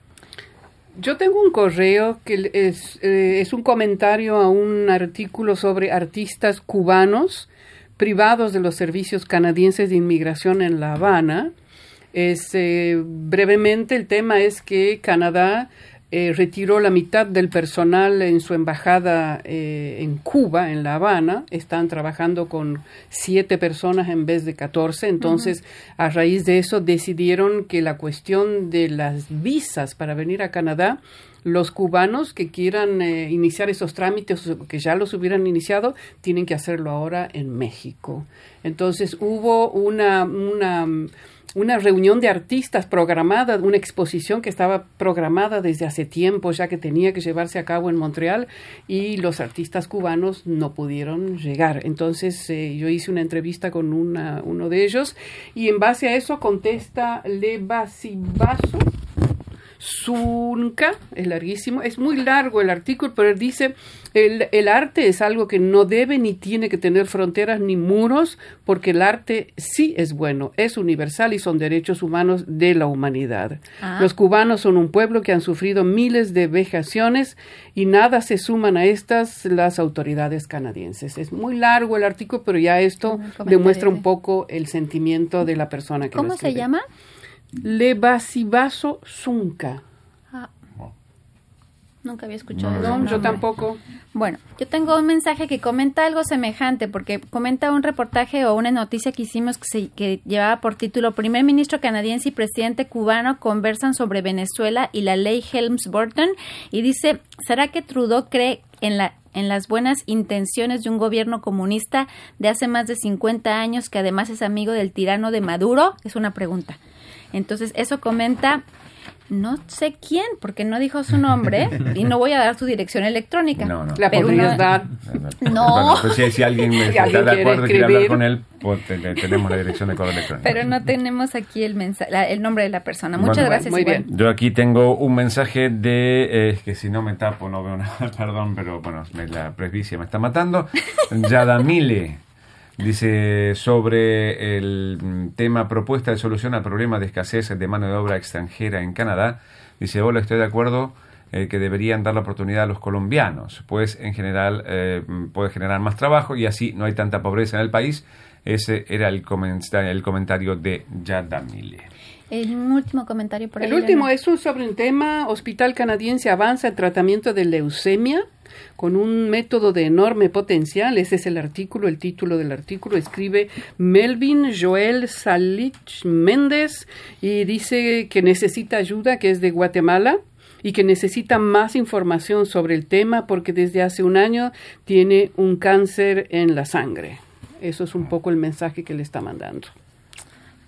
Yo tengo un correo que es, eh, es un comentario a un artículo sobre artistas cubanos privados de los servicios canadienses de inmigración en La Habana. Eh, brevemente, el tema es que Canadá eh, retiró la mitad del personal en su embajada eh, en Cuba, en La Habana. Están trabajando con siete personas en vez de 14. Entonces, a raíz de eso, decidieron que la cuestión de las visas para venir a Canadá, los cubanos que quieran eh, iniciar esos trámites o que ya los hubieran iniciado, tienen que hacerlo ahora en México. Entonces, hubo una... una una reunión de artistas programada, una exposición que estaba programada desde hace tiempo, ya que tenía que llevarse a cabo en Montreal, y los artistas cubanos no pudieron llegar. Entonces eh, yo hice una entrevista con una, uno de ellos, y en base a eso contesta Le Basibaso. Zunca, es larguísimo, es muy largo el artículo, pero él dice, el, el arte es algo que no debe ni tiene que tener fronteras ni muros, porque el arte sí es bueno, es universal y son derechos humanos de la humanidad. Ah. Los cubanos son un pueblo que han sufrido miles de vejaciones y nada se suman a estas las autoridades canadienses. Es muy largo el artículo, pero ya esto demuestra de- un poco el sentimiento de la persona que lo ¿Cómo se llama? Le Basibaso Zunca. Ah, nunca había escuchado. No, ese No, yo tampoco. Bueno, yo tengo un mensaje que comenta algo semejante, porque comenta un reportaje o una noticia que hicimos que, se- que llevaba por título Primer ministro canadiense y presidente cubano conversan sobre Venezuela y la ley Helms-Burton y dice, ¿será que Trudeau cree en la en las buenas intenciones de un gobierno comunista de hace más de 50 años que además es amigo del tirano de Maduro? Es una pregunta. Entonces, eso comenta no sé quién, porque no dijo su nombre y no voy a dar su dirección electrónica. No, no. La Pero podrías no- dar. No. Bueno, pues si, si alguien Si está alguien de acuerdo y quiere hablar con él, pues te- te- tenemos la dirección de correo electrónico. Pero no tenemos aquí el mensaje, la- el nombre de la persona. Muchas Bueno, gracias. muy bien. Yo aquí tengo un mensaje de, eh, es que si no me tapo no veo nada, perdón, pero bueno, me- la presbicia me está matando. Yadamile dice sobre el mm, tema propuesta de solución al problema de escasez de mano de obra extranjera en Canadá. Dice, hola, estoy de acuerdo eh, que deberían dar la oportunidad a los colombianos, pues en general eh, mm, puede generar más trabajo y así no hay tanta pobreza en el país. Ese era el el comentario de Yadamile. El último comentario por ahí. El último es un sobre un tema, Hospital Canadiense avanza en tratamiento de leucemia con un método de enorme potencial. Ese es el artículo, el título del artículo. Escribe Melvin Joel Salich Méndez y dice que necesita ayuda, que es de Guatemala y que necesita más información sobre el tema porque desde hace un año tiene un cáncer en la sangre. Eso es un poco el mensaje que le está mandando.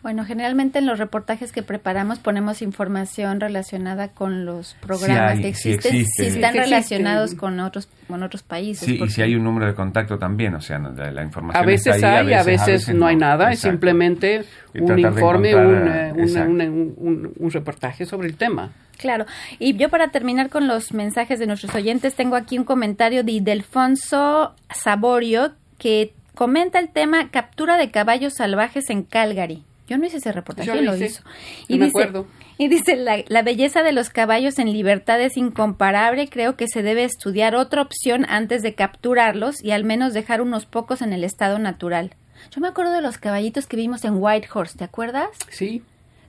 Bueno, generalmente en los reportajes que preparamos ponemos información relacionada con los programas hay, que sí existen, existe. si están Sí, relacionados con otros con otros países. Sí, y si hay un número de contacto también, o sea, no, la, la información A veces está ahí, hay, a veces, no hay nada, es simplemente un informe, encontrar, un, eh, un- un- un reportaje sobre el tema. Claro. Y yo para terminar con los mensajes de nuestros oyentes, tengo aquí un comentario de Delfonso Saborio que comenta el tema captura de caballos salvajes en Calgary. Yo no hice ese reportaje, Yo ¿quién lo hice. hizo? Yo me acuerdo. Y dice, la, la belleza de los caballos en libertad es incomparable. Creo que se debe estudiar otra opción antes de capturarlos y al menos dejar unos pocos en el estado natural. Yo me acuerdo de los caballitos que vimos en Whitehorse, ¿te acuerdas? Sí.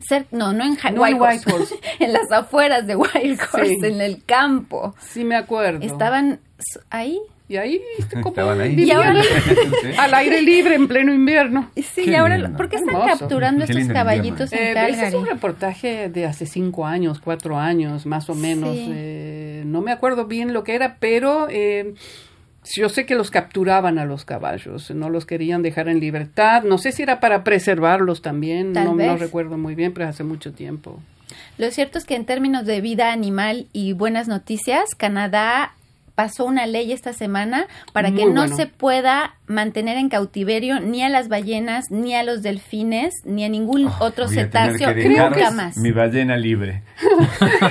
Cer- no, no en, Ja- No en Whitehorse, en las afueras de Whitehorse, Sí. en el campo. Sí, me acuerdo. Estaban ahí. Y ahí, ¿viste cómo Estaban ahí. vivían Y ahora- Sí. al aire libre en pleno invierno. Sí, Qué y ahora, lindo. ¿por qué están Hermoso. capturando Qué estos caballitos Eh, en ese es un reportaje de hace cinco años, cuatro años, más o menos. Sí. Eh, no me acuerdo bien lo que era, pero eh, yo sé que los capturaban a los caballos, no los querían dejar en libertad. No sé si era para preservarlos también, Tal no, no recuerdo muy bien, pero hace mucho tiempo. Lo cierto es que en términos de vida animal y buenas noticias, Canadá pasó una ley esta semana para que no bueno. se pueda mantener en cautiverio ni a las ballenas, ni a los delfines, ni a ningún otro Oh, Voy a tener cetáceo nunca más. Mi ballena libre.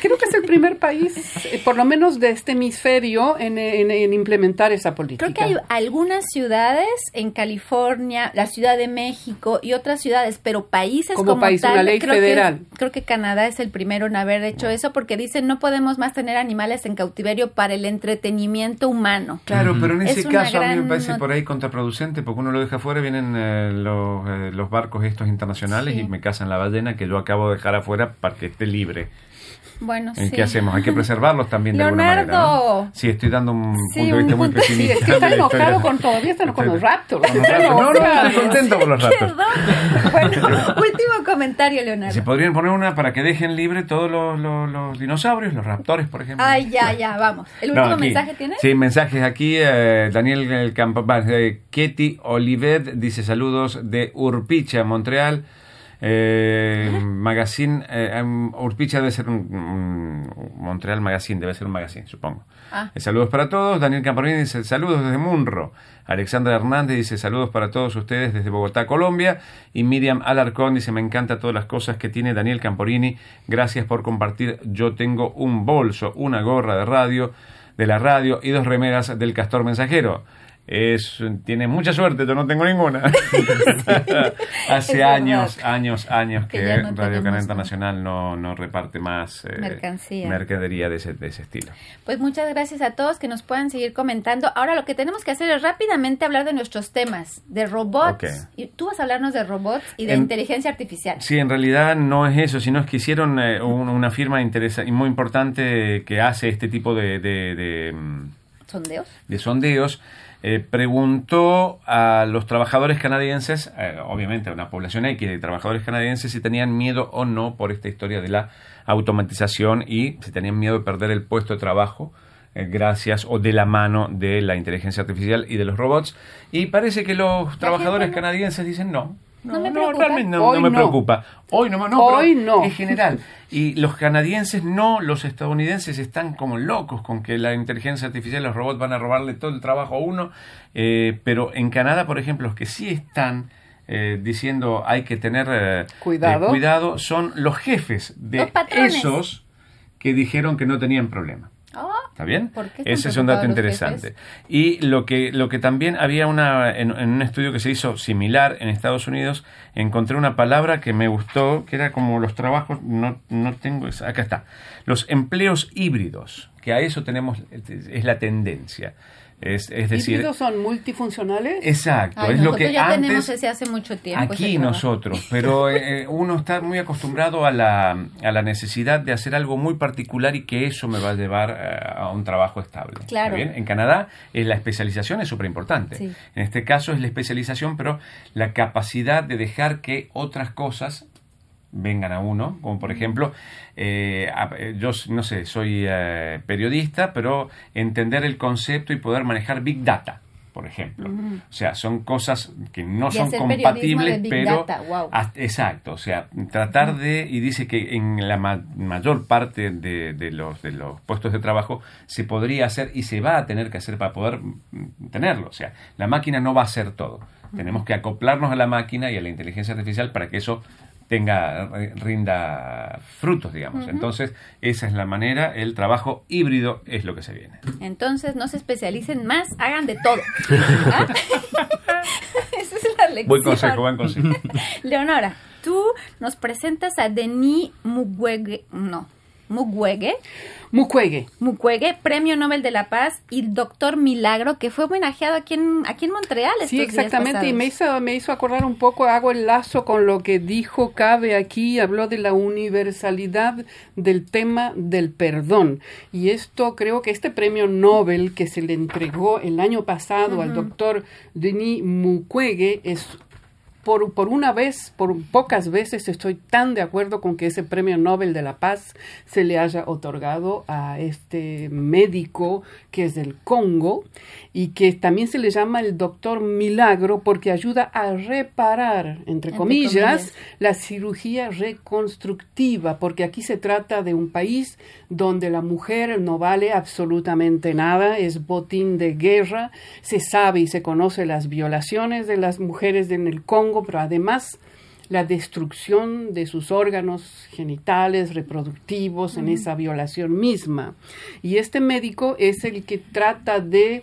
Creo que es el primer país, eh, por lo menos de este hemisferio, en, en- en implementar esa política. Creo que hay algunas ciudades en California, la Ciudad de México y otras ciudades, pero países Como como, país, tal, una ley creo federal. Que, creo que Canadá es el primero en haber hecho eso porque dicen no podemos más tener animales en cautiverio para el entretenimiento humano. Claro, pero en Es ese caso mí me parece por ahí contraproducente porque uno lo deja afuera, vienen eh, los, eh, los barcos estos internacionales Sí. y me cazan la ballena que yo acabo de dejar afuera para que esté libre. Bueno, ¿Eh, sí. ¿Qué hacemos? Hay que preservarlos también de alguna manera. Leonardo. ¿no? Sí, estoy dando un Sí, punto de vista muy punto- Sí, pesimista. es que está enojado con todavía están con los Raptors. Con los Raptors. No, no, estoy contento con los Raptors. Bueno, último comentario, Se Leonardo. podrían poner una para que dejen libre todos los, los- los dinosaurios, los raptores, por ejemplo. Ay, ya, ya, vamos. ¿El No, último aquí. mensaje tienes? Sí, mensajes aquí. eh, Daniel el Campo, va, eh, Ketty Olivet dice saludos de Urpicha, Montreal. Eh, magazine, eh, um, Urpicha debe ser un, un- Montreal Magazine, debe ser un magazine, supongo. Ah. Eh, saludos para todos. Daniel Camporini dice saludos desde Munro. Alexandra Hernández dice saludos para todos ustedes desde Bogotá, Colombia. Y Miriam Alarcón dice me encanta todas las cosas que tiene Daniel Camporini. Gracias por compartir. Yo tengo un bolso, una gorra de radio, de la radio y dos remeras del Castor Mensajero. Es, tiene mucha suerte, yo no tengo ninguna. Hace años, años, años que, Que no Radio Canal ¿no? Internacional no, no reparte más eh, Mercancía. mercadería de ese, de ese estilo. Pues muchas gracias a todos que nos puedan seguir comentando. Ahora lo que tenemos que hacer es rápidamente hablar de nuestros temas, de robots. Ok. Y tú vas a hablarnos de robots y de En- inteligencia artificial. Sí, en realidad no es eso, sino es que hicieron eh, un- una firma interesa- y muy importante que hace este tipo de, de- de, mm, ¿Sondeos? de sondeos. Eh, preguntó a los trabajadores canadienses, eh, obviamente a una población X de trabajadores canadienses, si tenían miedo o no por esta historia de la automatización y si tenían miedo de perder el puesto de trabajo eh, gracias o de la mano de la inteligencia artificial y de los robots. Y parece que los trabajadores canadienses dicen no. No me preocupa. realmente no, Hoy no me no. preocupa. Hoy no, no, Hoy pero no. En general. Y los canadienses no, los estadounidenses están como locos con que la inteligencia artificial y los robots van a robarle todo el trabajo a uno. Eh, pero en Canadá, por ejemplo, los que sí están eh, diciendo hay que tener eh, Cuidado. eh, cuidado son los jefes de Los esos que dijeron que no tenían problema. ¿Está bien? ¿Por qué están Ese es un dato interesante. Y lo que, lo que también había una, en, en un estudio que se hizo similar en Estados Unidos, encontré una palabra que me gustó, que era como los trabajos, no, no tengo, esa- acá está, los empleos híbridos, que a eso tenemos, es la tendencia. Es, es decir, ¿Híbridos son multifuncionales? exacto, Ay, es lo que ya antes... tenemos ese hace mucho tiempo. Aquí nosotros, pero eh, uno está muy acostumbrado a la, a la necesidad de hacer algo muy particular y que eso me va a llevar eh, a un trabajo estable. ¿Está Claro. bien? En Canadá eh, la especialización es súper importante. Sí. En este caso es la especialización, pero la capacidad de dejar que otras cosas vengan a uno, como por ejemplo, eh, yo no sé, soy eh, periodista, pero entender el concepto y poder manejar Big Data, por ejemplo. O sea, son cosas que no Y son compatibles, pero... Wow. Exacto, o sea, tratar de, y dice que en la ma- mayor parte de, de los, de los puestos de trabajo se podría hacer y se va a tener que hacer para poder mm, tenerlo. O sea, la máquina no va a hacer todo. Tenemos que acoplarnos a la máquina y a la inteligencia artificial para que eso tenga, ri- rinda frutos, digamos. Entonces, esa es la manera, el trabajo híbrido es lo que se viene. Entonces, no se especialicen más, hagan de todo. ¿Ah? Esa es la lección. Buen consejo, buen consejo. Leonora, tú nos presentas a Denis Mukwege, no, Mukwege, Mukwege. Mukwege, Premio Nobel de la Paz, y Doctor Milagro, que fue homenajeado aquí en, aquí en Montreal. Sí, días exactamente, y me hizo, me hizo acordar un poco, hago el lazo con lo que dijo Cabe aquí, habló de la universalidad del tema del perdón. Y esto creo que este premio Nobel que se le entregó el año pasado al doctor Denis Mukwege es por, por una vez, por pocas veces estoy tan de acuerdo con que ese premio Nobel de la Paz se le haya otorgado a este médico que es del Congo y que también se le llama el doctor milagro porque ayuda a reparar, entre, Entre comillas, comillas. la cirugía reconstructiva, porque aquí se trata de un país donde la mujer no vale absolutamente nada, es botín de guerra, se sabe y se conoce las violaciones de las mujeres en el Congo, pero además la destrucción de sus órganos genitales, reproductivos, en esa violación misma. Y este médico es el que trata de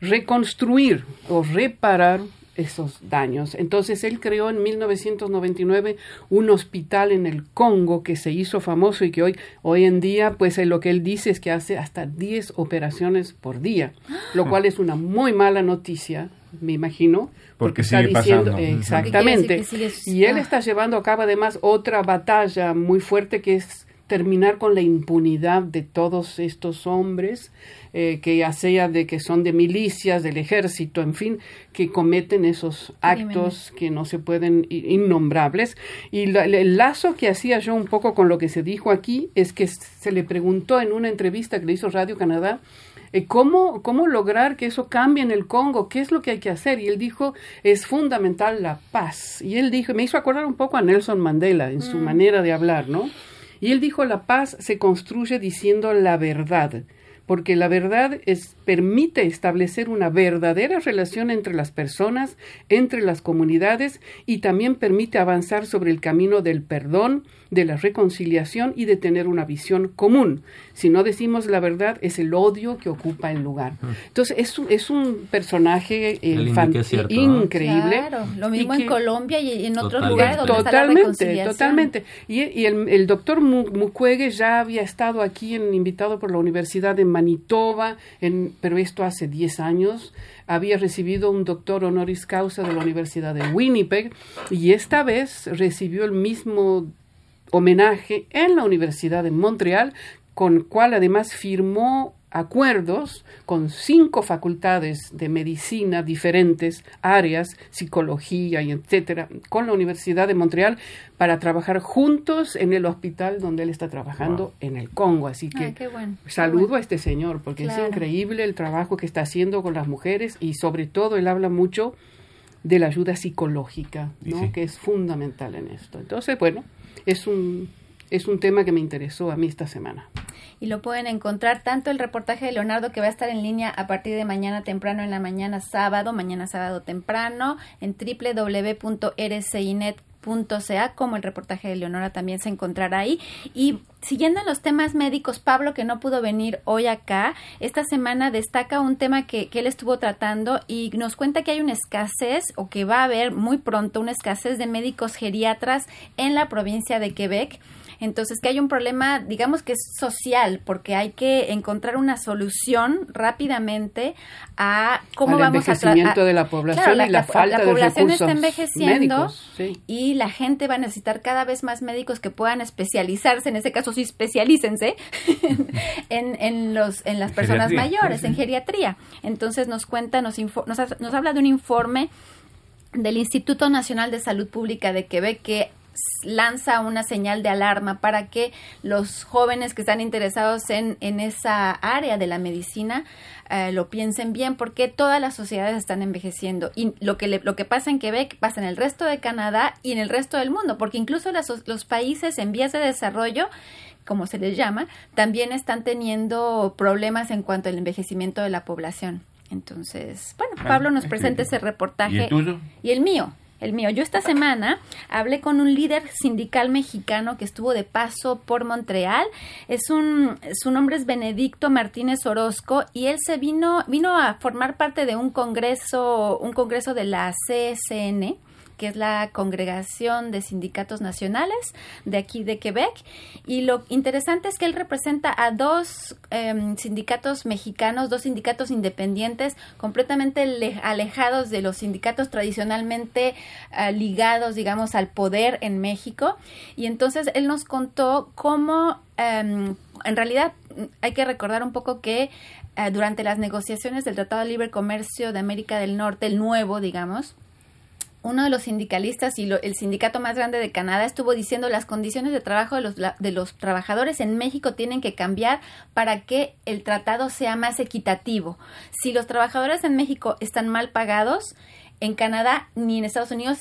reconstruir o reparar esos daños. Entonces él creó en 1999 un hospital en el Congo que se hizo famoso y que hoy, hoy en día, pues eh, lo que él dice es que hace hasta 10 operaciones por día, lo cual es una muy mala noticia, me imagino. Porque está sigue diciendo pasando. Exactamente. Porque Y él ah. está llevando a cabo además otra batalla muy fuerte que es terminar con la impunidad de todos estos hombres, eh, que ya sea de que son de milicias, del ejército, en fin, que cometen esos actos que no se pueden, innombrables. Y la- el lazo que hacía yo un poco con lo que se dijo aquí es que se le preguntó en una entrevista que le hizo Radio Canadá, eh, ¿Cómo, ¿Cómo lograr que eso cambie en el Congo? ¿Qué es lo que hay que hacer? Y él dijo, es fundamental la paz. Y él dijo, me hizo acordar un poco a Nelson Mandela en su manera de hablar, ¿no? Y él dijo, la paz se construye diciendo la verdad, porque la verdad es, permite establecer una verdadera relación entre las personas, entre las comunidades, y también permite avanzar sobre el camino del perdón, de la reconciliación y de tener una visión común. Si no decimos la verdad, es el odio que ocupa el lugar. Entonces, es un, es un personaje eh, fan- cierto, ¿no? increíble. Claro, lo mismo en que- Colombia y en otros Totalmente. lugares donde está la Totalmente, totalmente. Y, y el, el doctor Mu- Mukwege ya había estado aquí en, invitado por la Universidad de Manitoba, en, pero esto hace 10 años. Había recibido un doctor honoris causa de la Universidad de Winnipeg y esta vez recibió el mismo homenaje en la Universidad de Montreal, con cual además firmó acuerdos con cinco facultades de medicina diferentes áreas, psicología y etcétera, con la Universidad de Montreal para trabajar juntos en el hospital donde él está trabajando en el Congo. Así que Ay, bueno, qué saludo bueno. a este señor porque Claro. es increíble el trabajo que está haciendo con las mujeres y sobre todo él habla mucho de la ayuda psicológica, ¿no? sí. que es fundamental en esto. Entonces, bueno, es un es un tema que me interesó a mí esta semana. Y lo pueden encontrar tanto el reportaje de Leonardo que va a estar en línea a partir de mañana temprano en la mañana sábado, mañana sábado temprano, en www.rcinet.ca, como el reportaje de Leonora también se encontrará ahí. Y siguiendo en los temas médicos, Pablo, que no pudo venir hoy acá, esta semana destaca un tema que, que él estuvo tratando y nos cuenta que hay una escasez o que va a haber muy pronto una escasez de médicos geriatras en la provincia de Quebec. Entonces, que hay un problema, digamos que es social, porque hay que encontrar una solución rápidamente a cómo Al vamos envejecimiento a- de la población Claro, y la falta de población está recursos envejeciendo médicos, sí. y la gente va a necesitar cada vez más médicos que puedan especializarse, en ese caso sí especialícense en, en los en las personas geriatría, mayores, sí. en geriatría. Entonces nos cuenta, nos, info- nos, nos habla de un informe del Instituto Nacional de Salud Pública de Quebec que lanza una señal de alarma para que los jóvenes que están interesados en, en esa área de la medicina eh, lo piensen bien porque todas las sociedades están envejeciendo y lo que, le- lo que pasa en Quebec pasa en el resto de Canadá y en el resto del mundo porque incluso las- los países en vías de desarrollo como se les llama, también están teniendo problemas en cuanto al envejecimiento de la población. Entonces, bueno, Pablo nos es presenta ese reportaje. ¿Y el tuyo? Y el mío. El mío. Yo esta semana hablé con un líder sindical mexicano que estuvo de paso por Montreal. Es un, su nombre es Benedicto Martínez Orozco y él se vino, vino a formar parte de un congreso, un congreso de la CSN que es la Congregación de Sindicatos Nacionales de aquí de Quebec. Y lo interesante es que él representa a dos em, sindicatos mexicanos, dos sindicatos independientes, completamente alejados de los sindicatos tradicionalmente ah, ligados, digamos, al poder en México. Y entonces él nos contó cómo, em, en realidad, hay que recordar un poco que eh, durante las negociaciones del Tratado de Libre Comercio de América del Norte, el nuevo, digamos, uno de los sindicalistas y el sindicato más grande de Canadá estuvo diciendo las condiciones de trabajo de los, de los trabajadores en México tienen que cambiar para que el tratado sea más equitativo. Si los trabajadores en México están mal pagados, en Canadá ni en Estados Unidos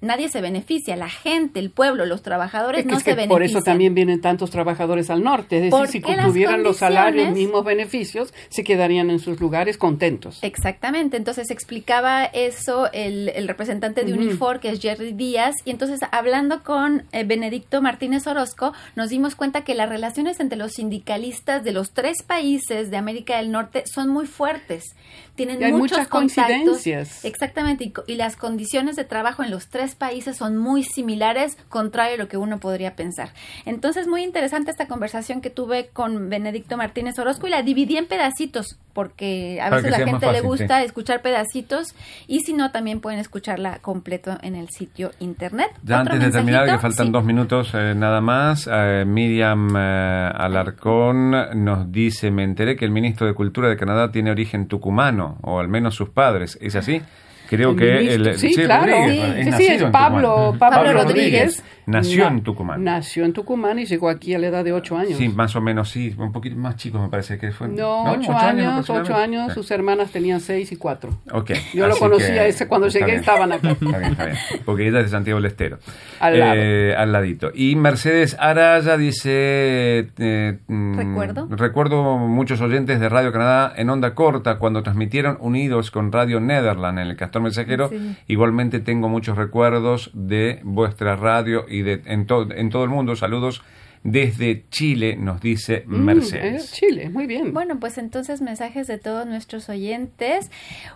nadie se beneficia, la gente, el pueblo, los trabajadores no se benefician. Por eso también vienen tantos trabajadores al norte, es decir, si tuvieran los salarios, mismos beneficios, se quedarían en sus lugares contentos. Exactamente, entonces explicaba eso el, representante de Unifor, que es Jerry Díaz, y entonces hablando con eh, Benedicto Martínez Orozco, nos dimos cuenta que las relaciones entre los sindicalistas de los tres países de América del Norte son muy fuertes, tienen hay muchos muchas coincidencias. Exactamente y, las condiciones de trabajo en los tres países son muy similares, contrario a lo que uno podría pensar. Entonces, muy interesante esta conversación que tuve con Benedicto Martínez Orozco y la dividí en pedacitos, porque a veces a la gente le gusta escuchar pedacitos y si no, también pueden escucharla completo en el sitio internet. Ya antes de terminar, que faltan dos minutos eh, nada más, eh, Miriam eh, Alarcón nos dice, me enteré que el ministro de Cultura de Canadá tiene origen tucumano, o al menos sus padres. ¿Es así? Creo que el, sí, claro. sí, sí, es Pablo, Pablo, Rodríguez. Nació en Tucumán. Nació en Tucumán y llegó aquí a la edad de ocho años. Sí, más o menos, sí. Un poquito más chico me parece que fue. No, ocho, años, ocho años. Sus hermanas tenían seis y cuatro. Ok. Yo lo conocía ese cuando llegué, estaban acá. Está bien, está bien. Porque ella es de Santiago del Estero. Al, lado. Eh, al ladito. Y Mercedes Araya dice... Eh, mm, recuerdo. Recuerdo muchos oyentes de Radio Canadá en onda corta cuando transmitieron unidos con Radio Netherland en el Castor Mensajero. Igualmente tengo muchos recuerdos de vuestra radio y en, en todo el mundo. Saludos desde Chile, nos dice mm, Mercedes. Chile, muy bien. Bueno, pues entonces mensajes de todos nuestros oyentes.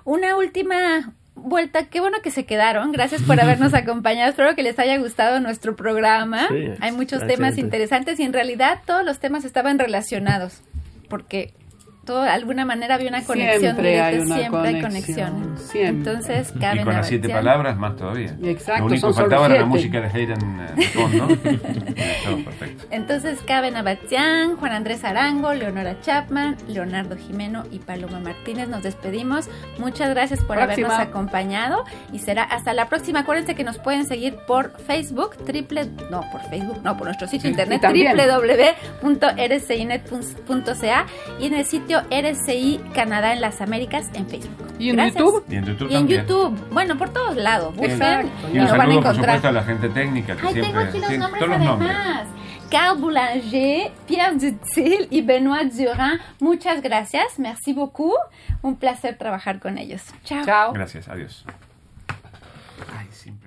Una última vuelta, qué bueno que se quedaron. Gracias por habernos acompañado. Espero que les haya gustado nuestro programa. Hay muchos temas interesantes y en realidad todos los temas estaban relacionados porque todo, de alguna manera había una conexión siempre hay una siempre conexión, hay conexión. Siempre. Entonces, caben Y con las siete palabras, más todavía. Exacto, Lo único que faltaba era la música de Hayden eh, de fondo. Todo perfecto. Entonces caben Abatián, Juan Andrés Arango, Leonora Chapman, Leonardo Jimeno y Paloma Martínez. Nos despedimos. Muchas gracias por Próxima. habernos acompañado y será hasta la próxima. Acuérdense que nos pueden seguir por Facebook, triple, no, por Facebook, no, por nuestro sitio Sí, internet www.rcinet.ca y en el sitio RCI Canadá en las Américas en Facebook. ¿Y en Gracias. YouTube? Y en YouTube Y en también. YouTube, bueno, por todos lados. Busquen y Y un lo van a por encontrar. supuesto, a la gente técnica que Ay, siempre... tengo aquí los sí, nombres todos los nombres. además. Carl Boulanger, Pierre Dutil y Benoît Durin. Muchas gracias. Merci beaucoup. Un placer trabajar con ellos. Chao. Chao. Gracias, adiós. Ay, me...